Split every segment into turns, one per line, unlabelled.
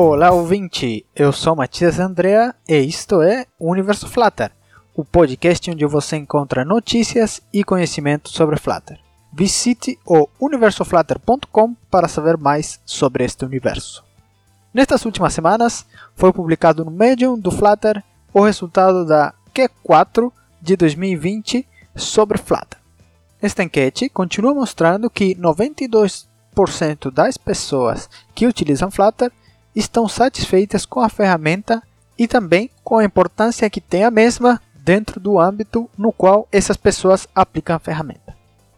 Olá, ouvinte! Eu sou Matias Andrea e isto é Universo Flutter, o podcast onde você encontra notícias e conhecimento sobre Flutter. Visite o universoflutter.com para saber mais sobre este universo. Nestas últimas semanas, foi publicado no Medium do Flutter o resultado da Q4 de 2020 sobre Flutter. Esta enquete continua mostrando que 92% das pessoas que utilizam Flutter estão satisfeitas com a ferramenta e também com a importância que tem a mesma dentro do âmbito no qual essas pessoas aplicam a ferramenta.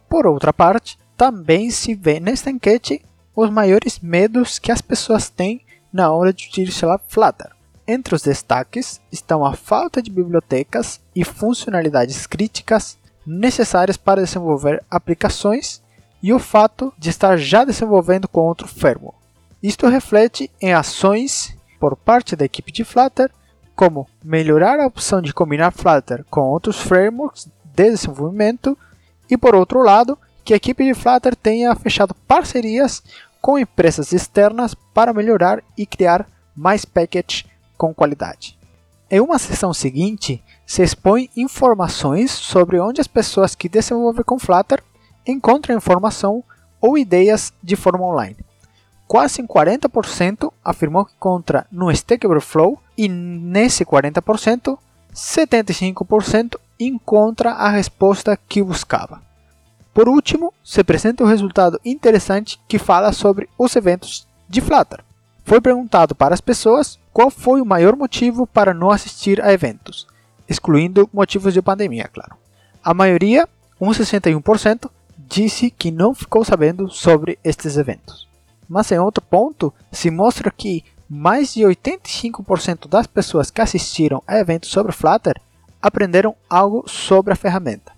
Por outra parte, também se vê nesta enquete os maiores medos que as pessoas têm na hora de utilizar Flutter. Entre os destaques estão a falta de bibliotecas e funcionalidades críticas necessárias para desenvolver aplicações e o fato de estar já desenvolvendo com outro firmware. Isto reflete em ações por parte da equipe de Flutter, como melhorar a opção de combinar Flutter com outros frameworks de desenvolvimento e, por outro lado, que a equipe de Flutter tenha fechado parcerias com empresas externas para melhorar e criar mais packages com qualidade. Em uma sessão seguinte, se expõe informações sobre onde as pessoas que desenvolvem com Flutter encontram informação ou ideias de forma online quase 40% afirmou que encontra no Stack Overflow e nesse 40%, 75% encontra a resposta que buscava. Por último, se apresenta um resultado interessante que fala sobre os eventos de Flutter. Foi perguntado para as pessoas qual foi o maior motivo para não assistir a eventos, excluindo motivos de pandemia, claro. A maioria, um 61%, disse que não ficou sabendo sobre estes eventos. Mas em outro ponto, se mostra que mais de 85% das pessoas que assistiram a eventos sobre Flutter aprenderam algo sobre a ferramenta.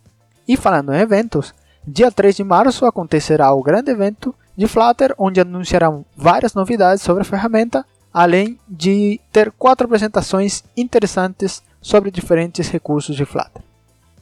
E falando em eventos, dia 3 de março acontecerá o grande evento de Flutter, onde anunciarão várias novidades sobre a ferramenta, além de ter quatro apresentações interessantes sobre diferentes recursos de Flutter.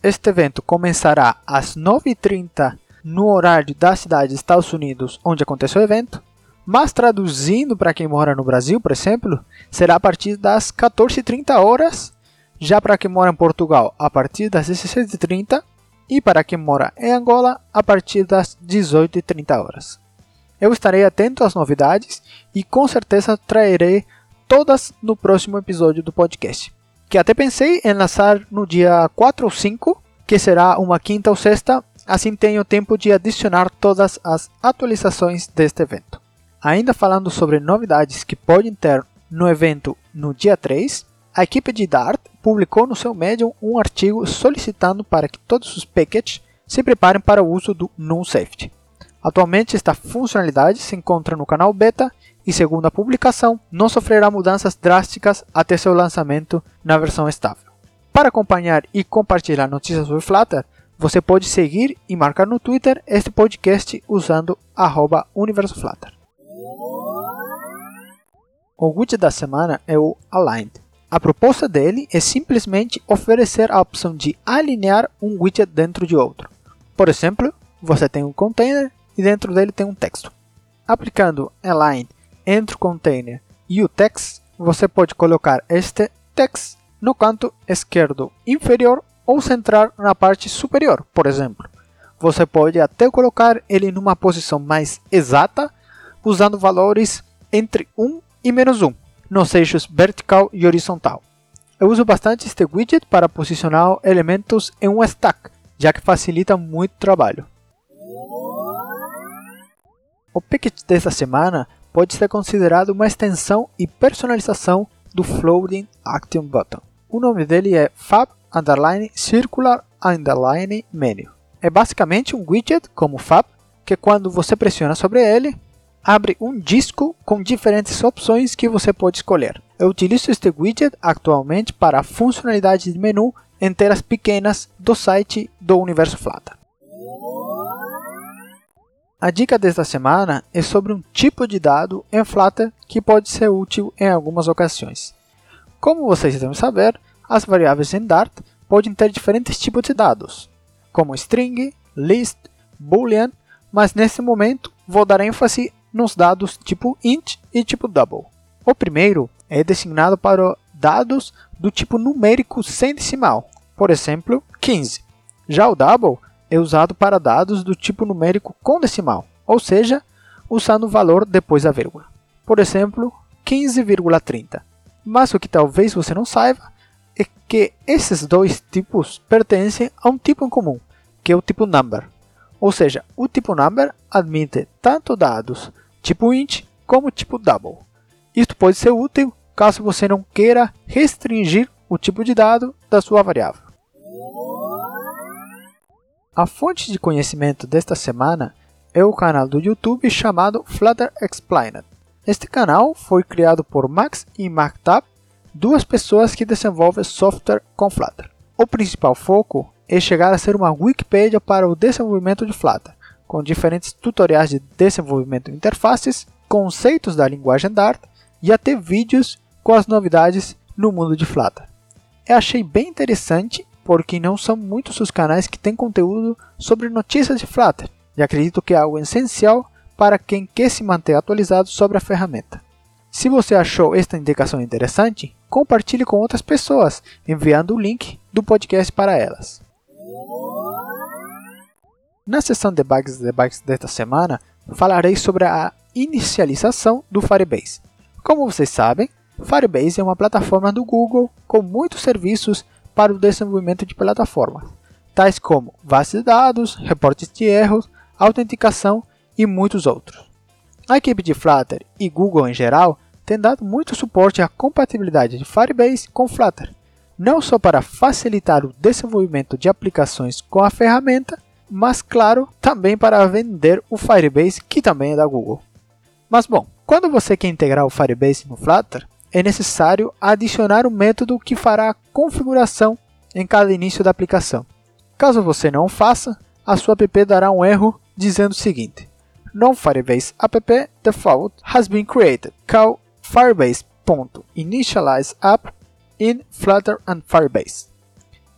Este evento começará às 9h30 no horário da cidade dos Estados Unidos, onde aconteceu o evento, mas traduzindo para quem mora no Brasil, por exemplo, será a partir das 14h30 horas, já para quem mora em Portugal, a partir das 16h30 e para quem mora em Angola, a partir das 18h30 horas. Eu estarei atento às novidades e com certeza trarei todas no próximo episódio do podcast, que até pensei em lançar no dia 4 ou 5, que será uma quinta ou sexta, assim tenho tempo de adicionar todas as atualizações deste evento. Ainda falando sobre novidades que podem ter no evento no dia 3, a equipe de Dart publicou no seu Medium um artigo solicitando para que todos os packages se preparem para o uso do Null Safety. Atualmente esta funcionalidade se encontra no canal beta e, segundo a publicação, não sofrerá mudanças drásticas até seu lançamento na versão estável. Para acompanhar e compartilhar notícias sobre Flutter, você pode seguir e marcar no Twitter este podcast usando @universoflutter. O widget da semana é o Aligned. A proposta dele é simplesmente oferecer a opção de alinhar um widget dentro de outro. Por exemplo, você tem um container e dentro dele tem um texto. Aplicando Align entre o container e o text, você pode colocar este text no canto esquerdo inferior ou centrar na parte superior, por exemplo. Você pode até colocar ele numa posição mais exata, usando valores entre 1 e menos 1 nos eixos vertical e horizontal. Eu uso bastante este widget para posicionar elementos em um stack, já que facilita muito o trabalho. O package desta semana pode ser considerado uma extensão e personalização do Floating Action Button. O nome dele é Fab Underline Circular Underline Menu. É basicamente um widget como Fab, que quando você pressiona sobre ele, abre um disco com diferentes opções que você pode escolher. Eu utilizo este widget atualmente para a funcionalidade de menu em telas pequenas do site do Universo Flutter. A dica desta semana é sobre um tipo de dado em Flutter que pode ser útil em algumas ocasiões. Como vocês devem saber, as variáveis em Dart podem ter diferentes tipos de dados, como string, list, boolean, mas nesse momento vou dar ênfase nos dados tipo int e tipo double. O primeiro é designado para dados do tipo numérico sem decimal, por exemplo, 15. Já o double é usado para dados do tipo numérico com decimal, ou seja, usando o valor depois da vírgula. Por exemplo, 15,30. Mas o que talvez você não saiba é que esses dois tipos pertencem a um tipo em comum, que é o tipo number. Ou seja, o tipo number admite tanto dados tipo int como tipo double. Isto pode ser útil caso você não queira restringir o tipo de dado da sua variável. A fonte de conhecimento desta semana é o canal do YouTube chamado Flutter Explained. Este canal foi criado por Max e Marktab, duas pessoas que desenvolvem software com Flutter. O principal foco é chegar a ser uma Wikipedia para o desenvolvimento de Flutter, com diferentes tutoriais de desenvolvimento de interfaces, conceitos da linguagem Dart e até vídeos com as novidades no mundo de Flutter. Eu achei bem interessante porque não são muitos os canais que têm conteúdo sobre notícias de Flutter, e acredito que é algo essencial para quem quer se manter atualizado sobre a ferramenta. Se você achou esta indicação interessante, compartilhe com outras pessoas, enviando o link do podcast para elas. Na sessão de bugs e debugs desta semana, falarei sobre a inicialização do Firebase. Como vocês sabem, Firebase é uma plataforma do Google com muitos serviços para o desenvolvimento de plataformas, tais como base de dados, reportes de erros, autenticação e muitos outros. A equipe de Flutter e Google em geral tem dado muito suporte à compatibilidade de Firebase com Flutter, não só para facilitar o desenvolvimento de aplicações com a ferramenta, mas claro, também para vender o Firebase, que também é da Google. Mas bom, quando você quer integrar o Firebase no Flutter, é necessário adicionar um método que fará a configuração em cada início da aplicação. Caso você não faça, a sua app dará um erro dizendo o seguinte: No Firebase app default has been created. Call firebase.initializeApp in Flutter and Firebase.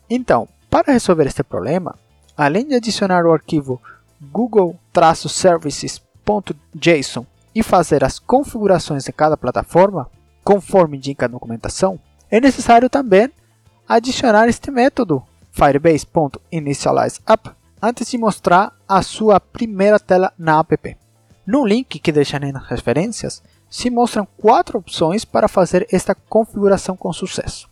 Então, para resolver este problema, além de adicionar o arquivo google-services.json e fazer as configurações em cada plataforma, conforme indica a documentação, é necessário também adicionar este método firebase.initializeApp antes de mostrar a sua primeira tela na app. No link que deixarei nas referências, se mostram quatro opções para fazer esta configuração com sucesso.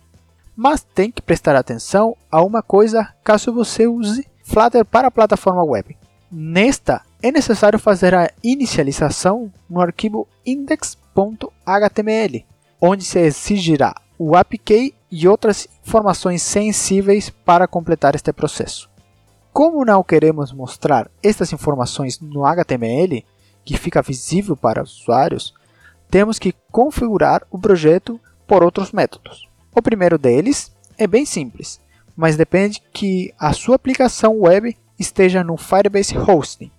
Mas tem que prestar atenção a uma coisa caso você use Flutter para a plataforma web. Nesta, é necessário fazer a inicialização no arquivo index.html, onde se exigirá o APK e outras informações sensíveis para completar este processo. Como não queremos mostrar estas informações no HTML, que fica visível para os usuários, temos que configurar o projeto por outros métodos. O primeiro deles é bem simples, mas depende que a sua aplicação web esteja no Firebase Hosting.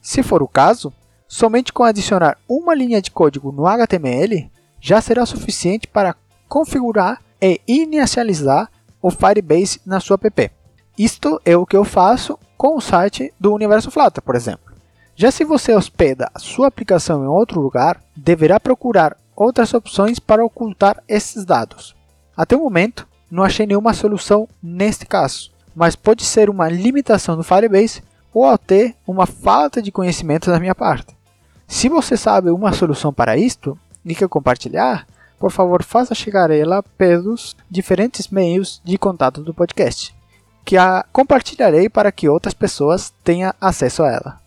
Se for o caso, somente com adicionar uma linha de código no HTML já será suficiente para configurar e inicializar o Firebase na sua app. Isto é o que eu faço com o site do Universo Flutter, por exemplo. Já se você hospeda a sua aplicação em outro lugar, deverá procurar outras opções para ocultar esses dados. Até o momento, não achei nenhuma solução neste caso, mas pode ser uma limitação do Firebase ou até uma falta de conhecimento da minha parte. Se você sabe uma solução para isto, e quer compartilhar, por favor faça chegar ela pelos diferentes meios de contato do podcast, que a compartilharei para que outras pessoas tenham acesso a ela.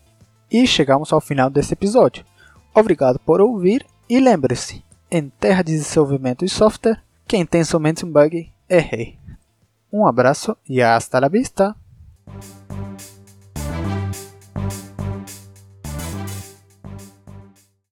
E chegamos ao final desse episódio. Obrigado por ouvir e lembre-se, em terra de desenvolvimento de software, quem tem somente um bug é rei. Um abraço e hasta la vista!